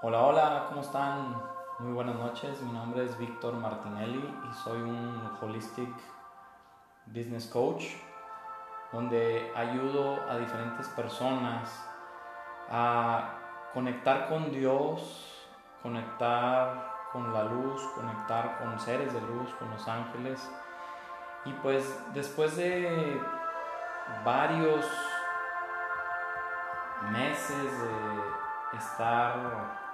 Hola, hola, ¿cómo están? Muy buenas noches, mi nombre es Víctor Martinelli y soy un Holistic Business Coach donde ayudo a diferentes personas a conectar con Dios, conectar con la luz, conectar con seres de luz, con los ángeles. Y pues después de varios meses de estar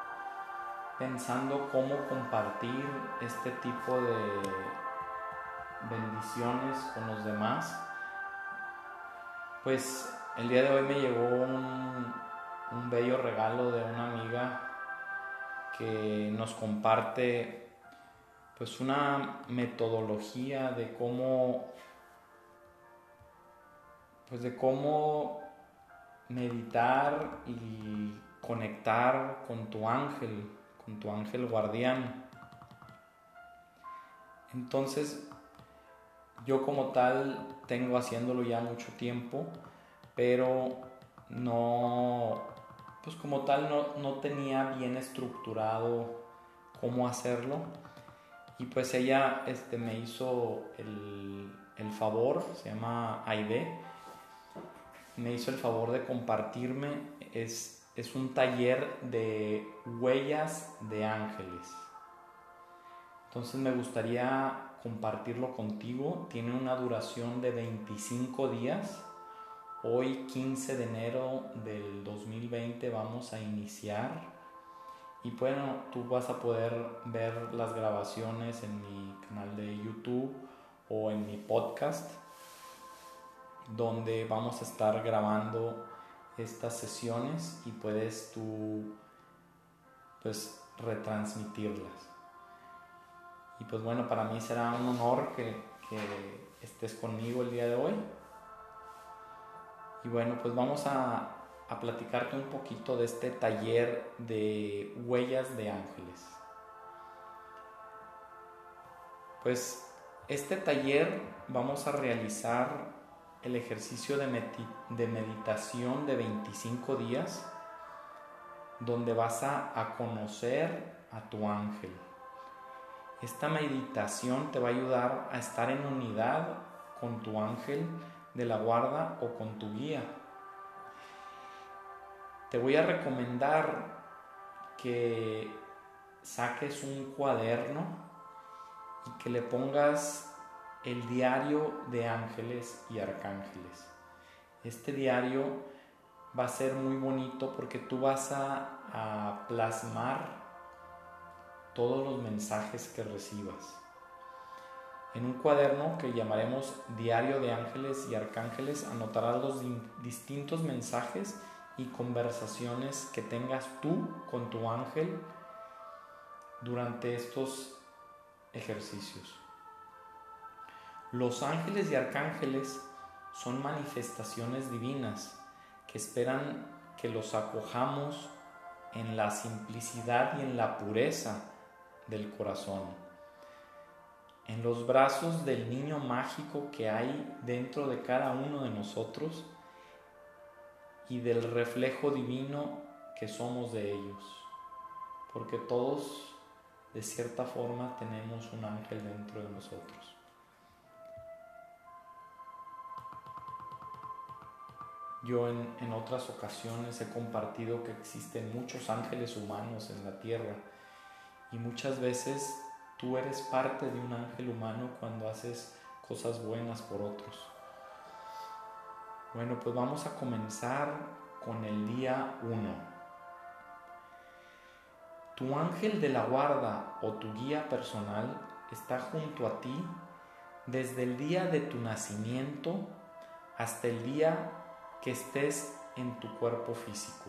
pensando cómo compartir este tipo de bendiciones con los demás, pues el día de hoy me llegó un, bello regalo de una amiga que nos comparte pues una metodología de cómo pues de cómo meditar y conectar con tu ángel con tu ángel guardián. Entonces, yo como tal tengo haciéndolo ya mucho tiempo, pero no, pues como tal no, no tenía bien estructurado cómo hacerlo. Y pues ella este, me hizo el, el favor, se llama Aide, me hizo el favor de compartirme, es es un taller de huellas de ángeles. Entonces me gustaría compartirlo contigo. Tiene una duración de 25 días. Hoy 15 de enero del 2020 vamos a iniciar. Y bueno, tú vas a poder ver las grabaciones en mi canal de YouTube o en mi podcast, donde vamos a estar grabando estas sesiones y puedes tú pues retransmitirlas. Y pues bueno, para mí será un honor que, que estés conmigo el día de hoy. Y bueno, pues vamos a, a platicarte un poquito de este taller de huellas de ángeles. Pues este taller vamos a realizar el ejercicio de, meditación de 25 días donde vas a, conocer a tu ángel. Esta meditación te va a ayudar a estar en unidad con tu ángel de la guarda o con tu guía. Te voy a recomendar que saques un cuaderno y que le pongas el diario de ángeles y arcángeles. Este diario va a ser muy bonito porque tú vas a, plasmar todos los mensajes que recibas. En un cuaderno que llamaremos Diario de Ángeles y Arcángeles anotarás los distintos mensajes y conversaciones que tengas tú con tu ángel durante estos ejercicios. Los ángeles y arcángeles son manifestaciones divinas esperan que los acojamos en la simplicidad y en la pureza del corazón, en los brazos del niño mágico que hay dentro de cada uno de nosotros y del reflejo divino que somos de ellos, porque todos de cierta forma tenemos un ángel dentro de nosotros. Yo en, otras ocasiones he compartido que existen muchos ángeles humanos en la tierra y muchas veces tú eres parte de un ángel humano cuando haces cosas buenas por otros. Bueno, pues vamos a comenzar con el día 1. Tu ángel de la guarda o tu guía personal está junto a ti desde el día de tu nacimiento hasta el día que estés en tu cuerpo físico.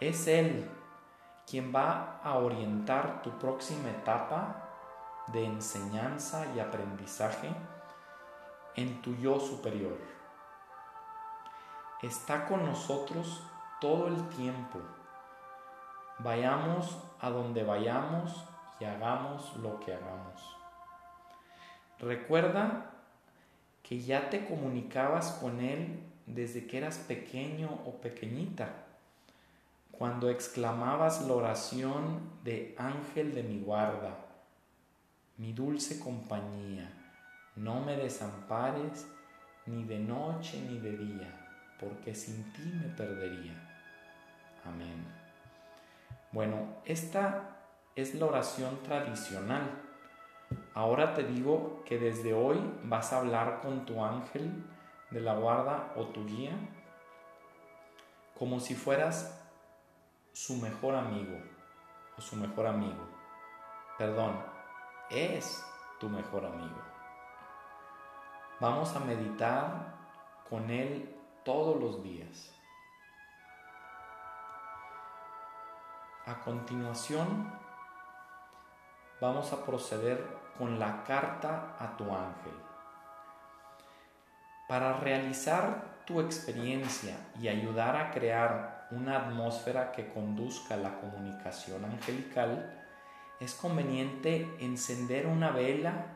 Es Él quien va a orientar tu próxima etapa de enseñanza y aprendizaje en tu yo superior. Está con nosotros todo el tiempo. Vayamos a donde vayamos y hagamos lo que hagamos. Recuerda que ya te comunicabas con Él desde que eras pequeño o pequeñita, cuando exclamabas la oración de ángel de mi guarda, mi dulce compañía, no me desampares ni de noche ni de día, porque sin ti me perdería. Amén. Bueno, esta es la oración tradicional. Ahora te digo que desde hoy vas a hablar con tu ángel de la guarda o tu guía como si fueras su mejor amigo o su mejor amigo. Perdón, es tu mejor amigo. Vamos a meditar con él todos los días. A continuación, vamos a proceder con la carta a tu ángel. Para realizar tu experiencia y ayudar a crear una atmósfera que conduzca a la comunicación angelical, es conveniente encender una vela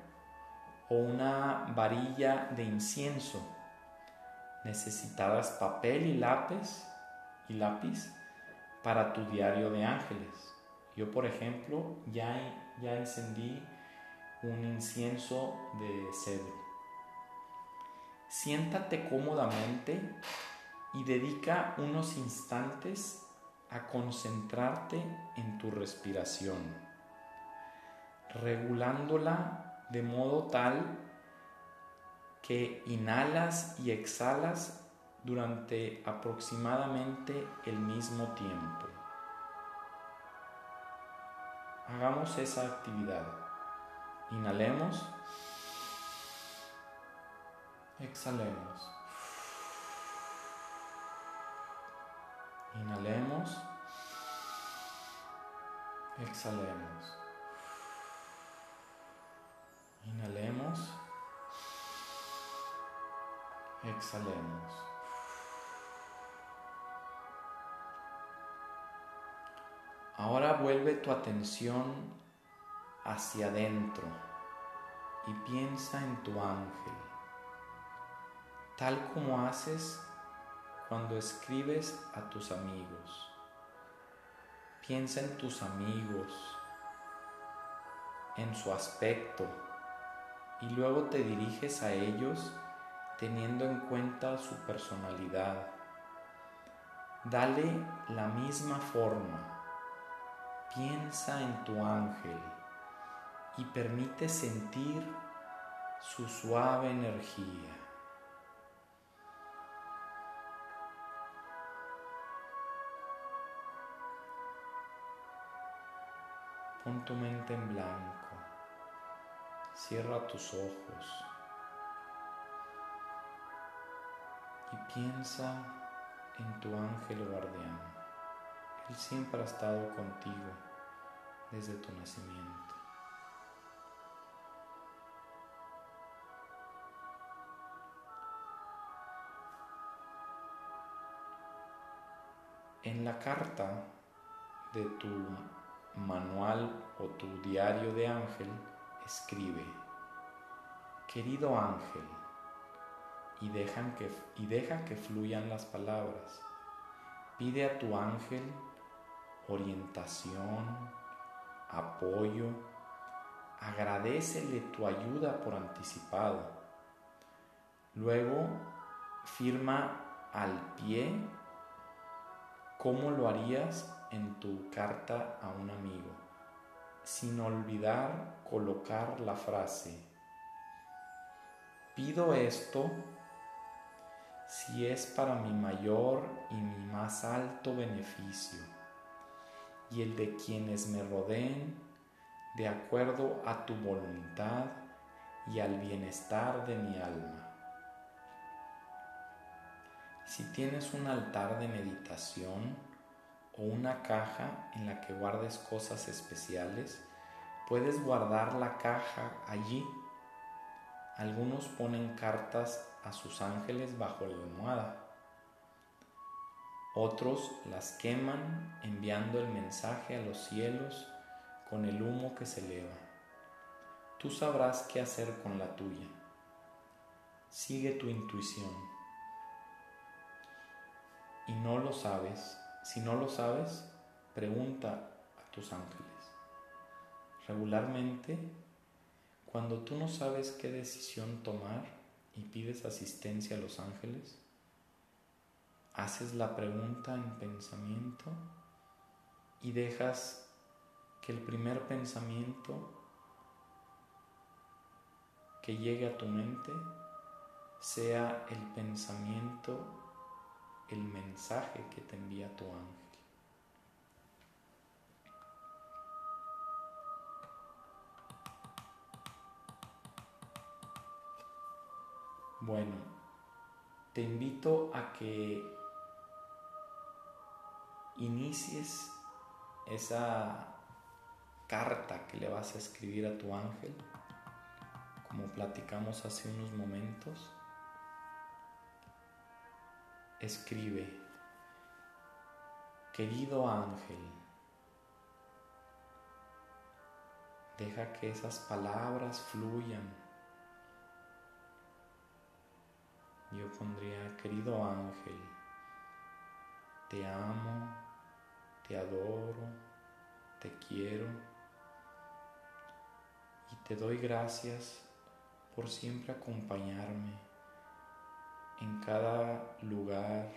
o una varilla de incienso. Necesitarás papel y lápiz y lápiz para tu diario de ángeles. Yo, por ejemplo, ya, ya encendí un incienso de cedro. Siéntate cómodamente y dedica unos instantes a concentrarte en tu respiración, regulándola de modo tal que inhalas y exhalas durante aproximadamente el mismo tiempo. Hagamos esa actividad. Inhalemos. Exhalemos. Inhalemos. Exhalemos. Inhalemos. Exhalemos. Ahora vuelve tu atención hacia adentro y piensa en tu ángel, tal como haces cuando escribes a tus amigos. Piensa en tus amigos, en su aspecto, y luego te diriges a ellos teniendo en cuenta su personalidad. Dale la misma forma. Piensa en tu ángel y permite sentir su suave energía. Pon tu mente en blanco. Cierra tus ojos. Y piensa en tu ángel guardián. Él siempre ha estado contigo desde tu nacimiento. En la carta de tu manual o tu diario de ángel, escribe, querido ángel, y, dejan que, y deja que fluyan las palabras. Pide a tu ángel orientación, apoyo, agradecele tu ayuda por anticipado. Luego firma al pie cómo lo harías en tu carta a un amigo, sin olvidar colocar la frase, pido esto si es para mi mayor y mi más alto beneficio y el de quienes me rodeen de acuerdo a tu voluntad y al bienestar de mi alma. Si tienes un altar de meditación o una caja en la que guardes cosas especiales, puedes guardar la caja allí. Algunos ponen cartas a sus ángeles bajo la almohada. Otros las queman enviando el mensaje a los cielos con el humo que se eleva. Tú sabrás qué hacer con la tuya. Sigue tu intuición. Y no lo sabes, Si no lo sabes, pregunta a tus ángeles. Regularmente, cuando tú no sabes qué decisión tomar y pides asistencia a los ángeles, haces la pregunta en pensamiento y dejas que el primer pensamiento que llegue a tu mente sea el pensamiento, el mensaje que te envía tu ángel. Bueno, te invito a que inicies esa carta que le vas a escribir a tu ángel, como platicamos hace unos momentos. Escribe, querido ángel, deja que esas palabras fluyan. Yo pondría, querido ángel, te amo te adoro, te quiero y te doy gracias por siempre acompañarme en cada lugar,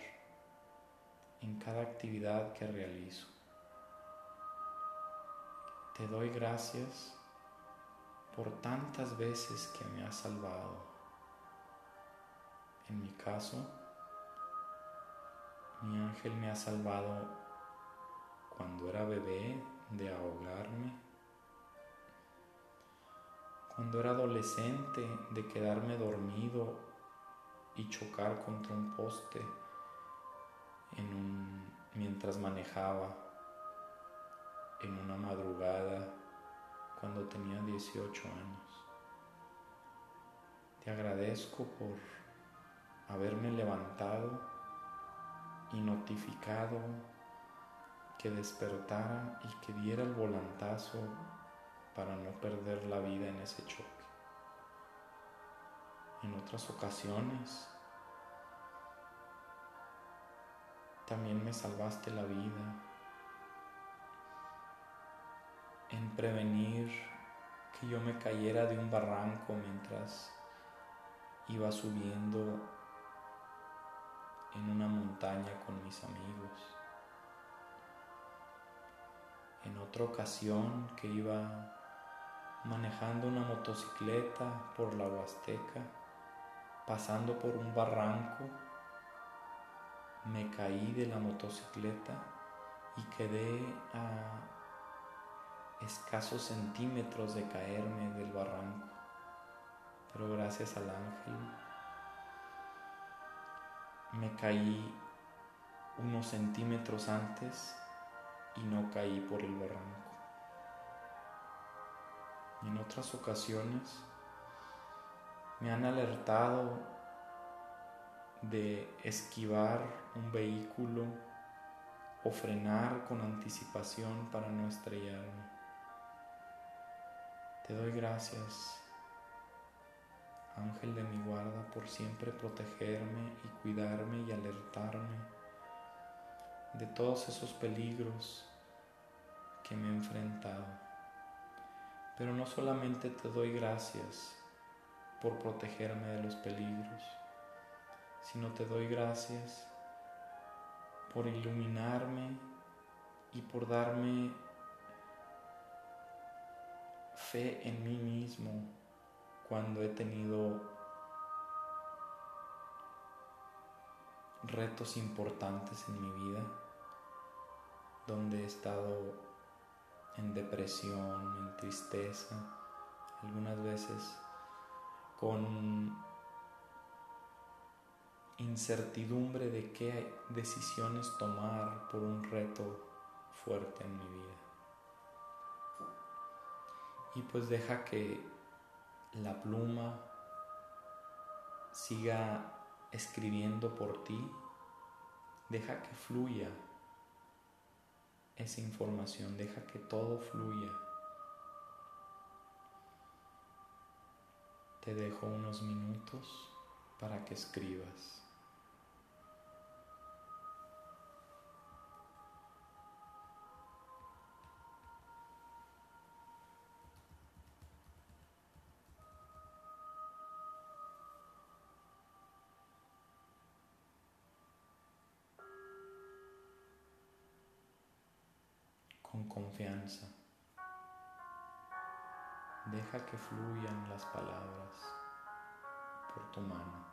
en cada actividad que realizo. Te doy gracias por tantas veces que me has salvado. En mi caso, mi ángel me ha salvado cuando era bebé de ahogarme, cuando era adolescente de quedarme dormido y chocar contra un poste mientras manejaba en una madrugada cuando tenía 18 años. Te agradezco por haberme levantado y notificado que despertara y que diera el volantazo para no perder la vida en ese choque. En otras ocasiones también me salvaste la vida en prevenir que yo me cayera de un barranco mientras iba subiendo en una montaña con mis amigos en otra ocasión que iba manejando una motocicleta por la Huasteca, pasando por un barranco, me caí de la motocicleta y quedé a escasos centímetros de caerme del barranco. Pero gracias al ángel me caí unos centímetros antes y no caí por el barranco. En otras ocasiones me han alertado de esquivar un vehículo o frenar con anticipación para no estrellarme. Te doy gracias, Ángel de mi guarda, por siempre protegerme y cuidarme y alertarme de todos esos peligros que me he enfrentado. Pero no solamente te doy gracias por protegerme de los peligros, sino te doy gracias por iluminarme y por darme fe en mí mismo cuando he tenido retos importantes en mi vida donde he estado en depresión, en tristeza, algunas veces con incertidumbre de qué decisiones tomar por un reto fuerte en mi vida. Y pues deja que la pluma siga escribiendo por ti, deja que fluya esa información, deja que todo fluya. Te dejo unos minutos para que escribas. Que fluyan las palabras por tu mano.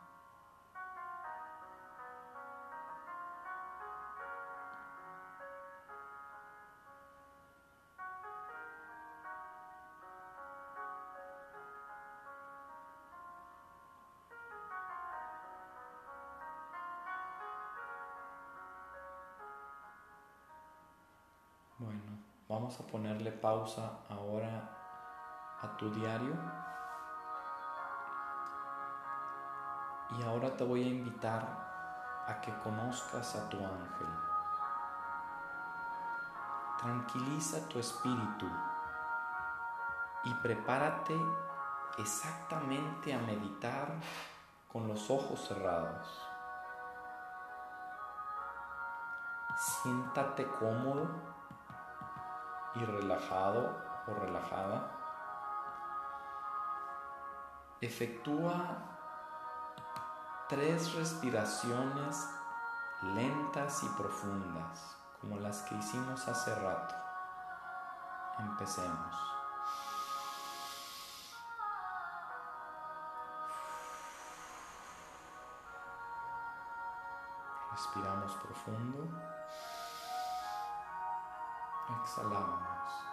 Bueno, vamos a ponerle pausa ahora a tu diario. Y ahora te voy a invitar a que conozcas a tu ángel. Tranquiliza tu espíritu y prepárate exactamente a meditar con los ojos cerrados. Siéntate cómodo y relajado o relajada, efectúa tres respiraciones lentas y profundas, como las que hicimos hace rato. Empecemos. Respiramos profundo. Exhalamos.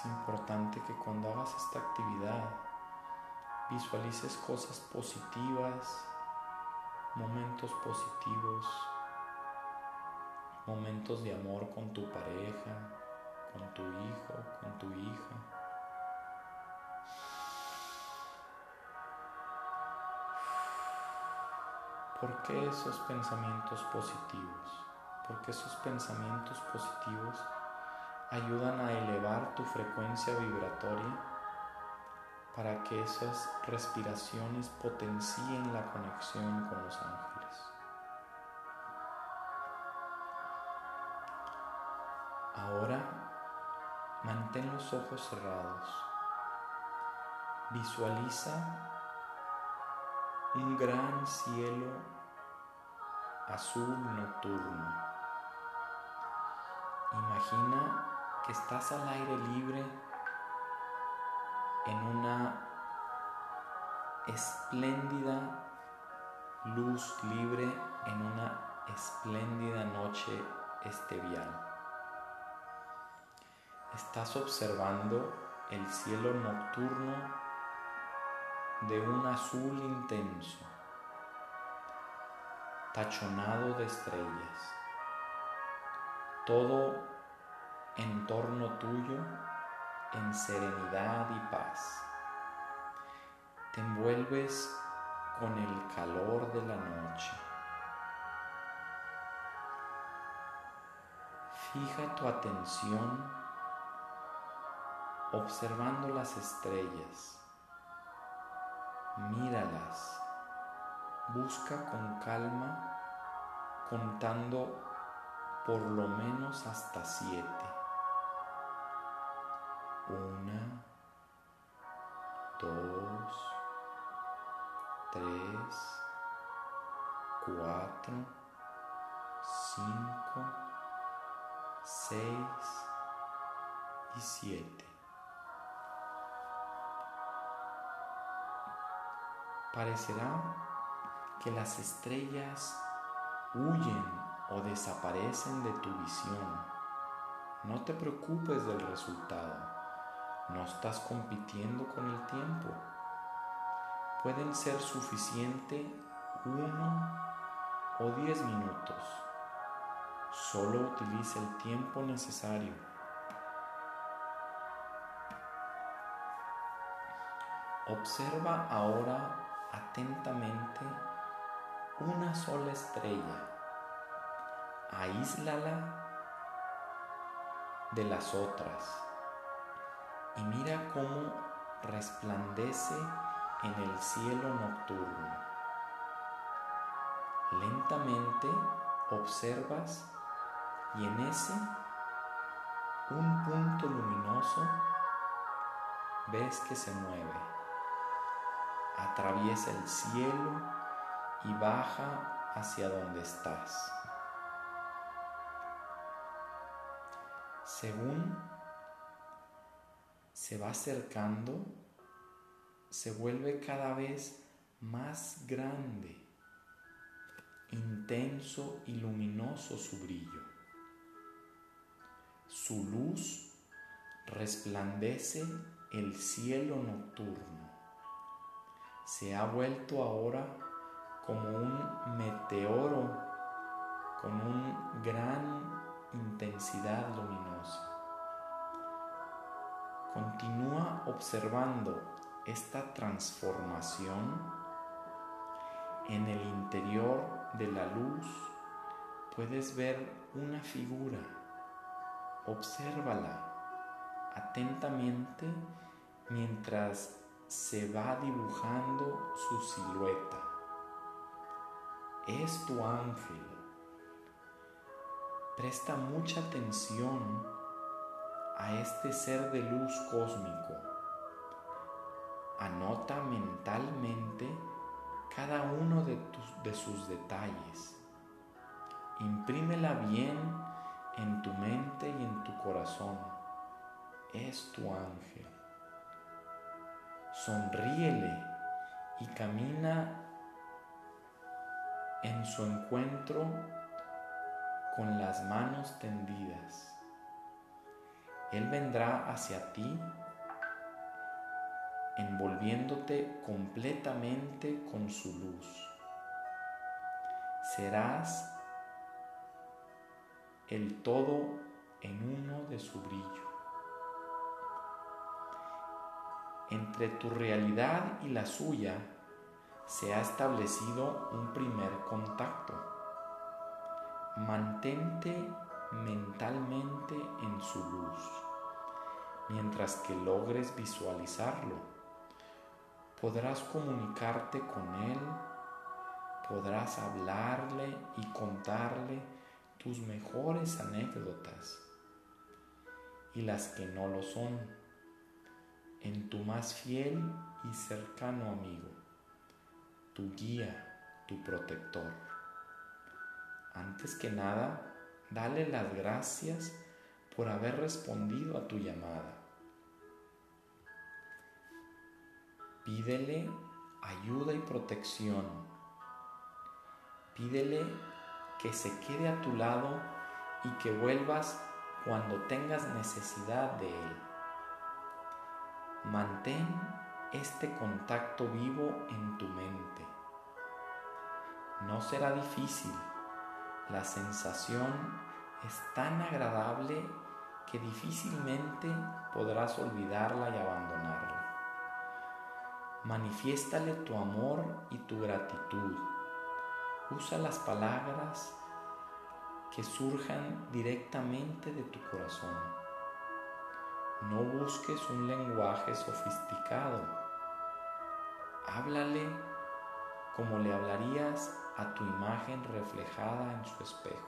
Es importante que cuando hagas esta actividad visualices cosas positivas, momentos positivos, momentos de amor con tu pareja, con tu hijo, con tu hija. ¿Por qué esos pensamientos positivos? Porque esos pensamientos positivos ayudan a elevar tu frecuencia vibratoria para que esas respiraciones potencien la conexión con los ángeles. Ahora mantén los ojos cerrados. Visualiza un gran cielo azul nocturno. Imagina estás al aire libre en una espléndida luz libre en una espléndida noche estevial. Estás observando el cielo nocturno de un azul intenso, tachonado de estrellas. Todo en torno tuyo en serenidad y paz. Te envuelves con el calor de la noche. Fija tu atención observando las estrellas míralas, busca con calma contando por lo menos hasta siete. Una, dos, tres, cuatro, cinco, seis y siete. parecerá que las estrellas huyen o desaparecen de tu visión. No te preocupes del resultado. No estás compitiendo con el tiempo. Pueden ser suficiente uno o diez minutos. Solo utiliza el tiempo necesario. Observa ahora atentamente una sola estrella, aíslala de las otras y mira cómo resplandece en el cielo nocturno. Lentamente observas y en ese un punto luminoso ves que se mueve, atraviesa el cielo y baja hacia donde estás. Según se va acercando, se vuelve cada vez más grande, intenso y luminoso su brillo. Su luz resplandece el cielo nocturno. Se ha vuelto ahora como un meteoro con una gran intensidad luminosa. Continúa observando esta transformación en el interior de la luz. Puedes ver una figura. Obsérvala atentamente mientras se va dibujando su silueta. Es tu ángel. Presta mucha atención a este ser de luz cósmico. Anota mentalmente cada uno de, de sus detalles. Imprímela bien en tu mente y en tu corazón. Es tu ángel. Sonríele y camina en su encuentro con las manos tendidas. Él vendrá hacia ti envolviéndote completamente con su luz. Serás el todo en uno de su brillo. Entre tu realidad y la suya se ha establecido un primer contacto mantente mentalmente en su luz. Mientras que logres visualizarlo, podrás comunicarte con Él, podrás hablarle y contarle tus mejores anécdotas y las que no lo son en tu más fiel y cercano amigo, tu guía, tu protector. Antes que nada, dale las gracias por haber respondido a tu llamada. Pídele ayuda y protección. Pídele que se quede a tu lado y que vuelvas cuando tengas necesidad de él. Mantén este contacto vivo en tu mente. No será difícil la sensación es tan agradable que difícilmente podrás olvidarla y abandonarla. Manifiéstale tu amor y tu gratitud. Usa las palabras que surjan directamente de tu corazón. No busques un lenguaje sofisticado. Háblale como le hablarías a tu imagen reflejada en su espejo.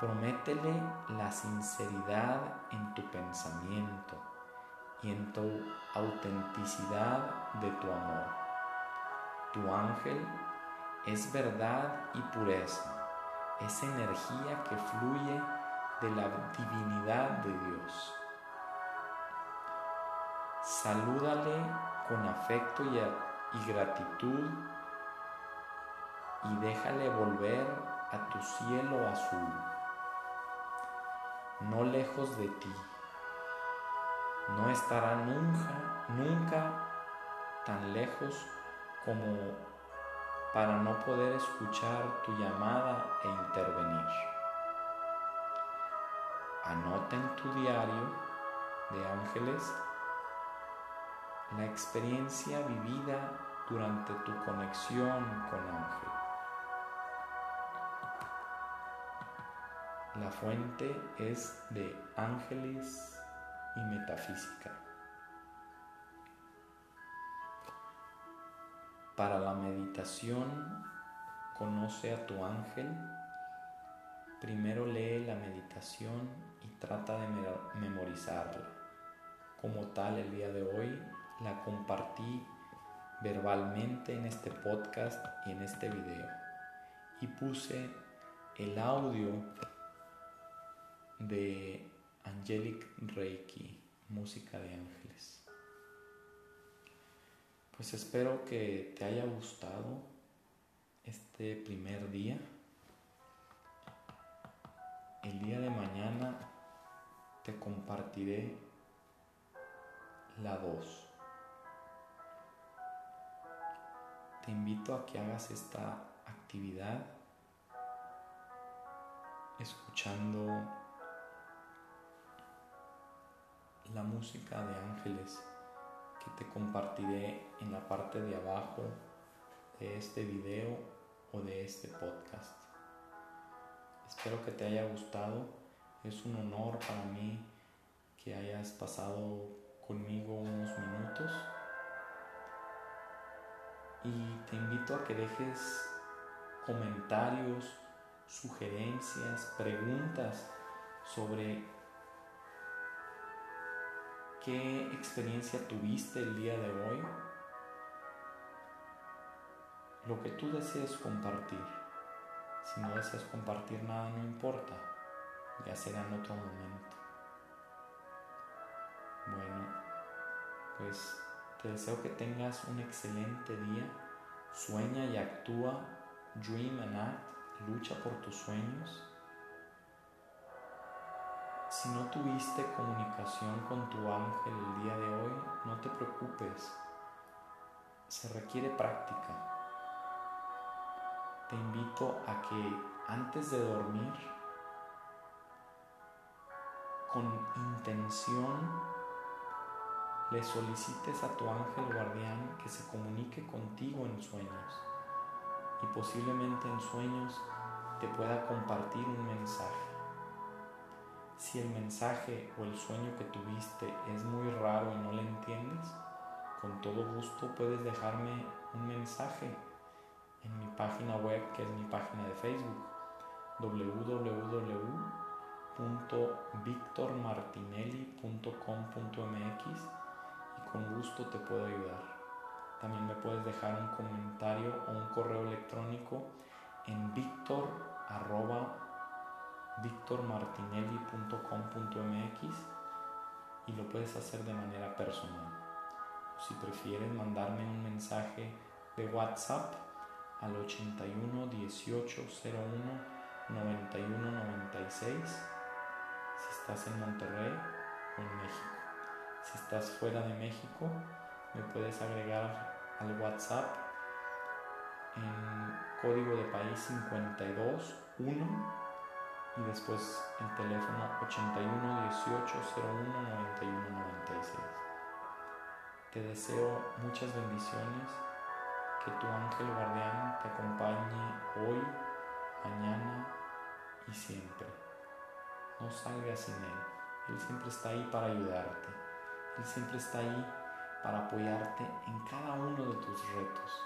Prométele la sinceridad en tu pensamiento y en tu autenticidad de tu amor. Tu ángel es verdad y pureza, es energía que fluye de la divinidad de Dios. Salúdale con afecto y, y gratitud y déjale volver a tu cielo azul, no lejos de ti. No estará nunca, nunca tan lejos como para no poder escuchar tu llamada e intervenir. Anota en tu diario de ángeles la experiencia vivida durante tu conexión con ángel. La fuente es de ángeles y metafísica. Para la meditación, conoce a tu ángel. Primero lee la meditación y trata de memorizarla. Como tal, el día de hoy la compartí verbalmente en este podcast y en este video. Y puse el audio de Angelic Reiki, música de ángeles. Pues espero que te haya gustado este primer día. El día de mañana te compartiré la 2. Te invito a que hagas esta actividad escuchando la música de ángeles que te compartiré en la parte de abajo de este video o de este podcast. Espero que te haya gustado. Es un honor para mí que hayas pasado conmigo unos minutos. Y te invito a que dejes comentarios, sugerencias, preguntas sobre qué experiencia tuviste el día de hoy, lo que tú desees compartir. Si no deseas compartir nada, no importa, ya será en otro momento. Bueno, pues deseo que tengas un excelente día, sueña y actúa, dream and act lucha por tus sueños. Si no tuviste comunicación con tu ángel el día de hoy, no te preocupes. Se requiere práctica. Te invito a que antes de dormir, con intención, le solicites a tu ángel guardián que se comunique contigo en sueños y posiblemente en sueños te pueda compartir un mensaje. Si el mensaje o el sueño que tuviste es muy raro y no le entiendes, con todo gusto puedes dejarme un mensaje en mi página web que es mi página de Facebook www.victormartinelli.com.mx con gusto te puedo ayudar. También me puedes dejar un comentario o un correo electrónico en victor y lo puedes hacer de manera personal. si prefieres mandarme un mensaje de WhatsApp al 81 18 01 91 96 si estás en Monterrey o en México. Si estás fuera de México, me puedes agregar al WhatsApp en código de país 521 y después el teléfono 81 18 01 91 96. Te deseo muchas bendiciones, que tu ángel guardián te acompañe hoy, mañana y siempre. No salgas sin él, él siempre está ahí para ayudarte, él siempre está ahí para apoyarte en cada uno de tus retos.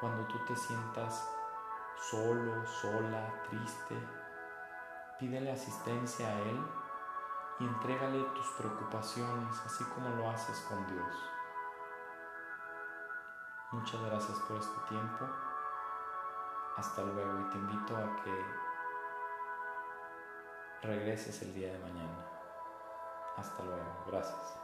Cuando tú te sientas solo, sola, triste, pídele asistencia a Él y entrégale tus preocupaciones así como lo haces con Dios. Muchas gracias por este tiempo. Hasta luego y te invito a que regreses el día de mañana. Hasta luego. Gracias.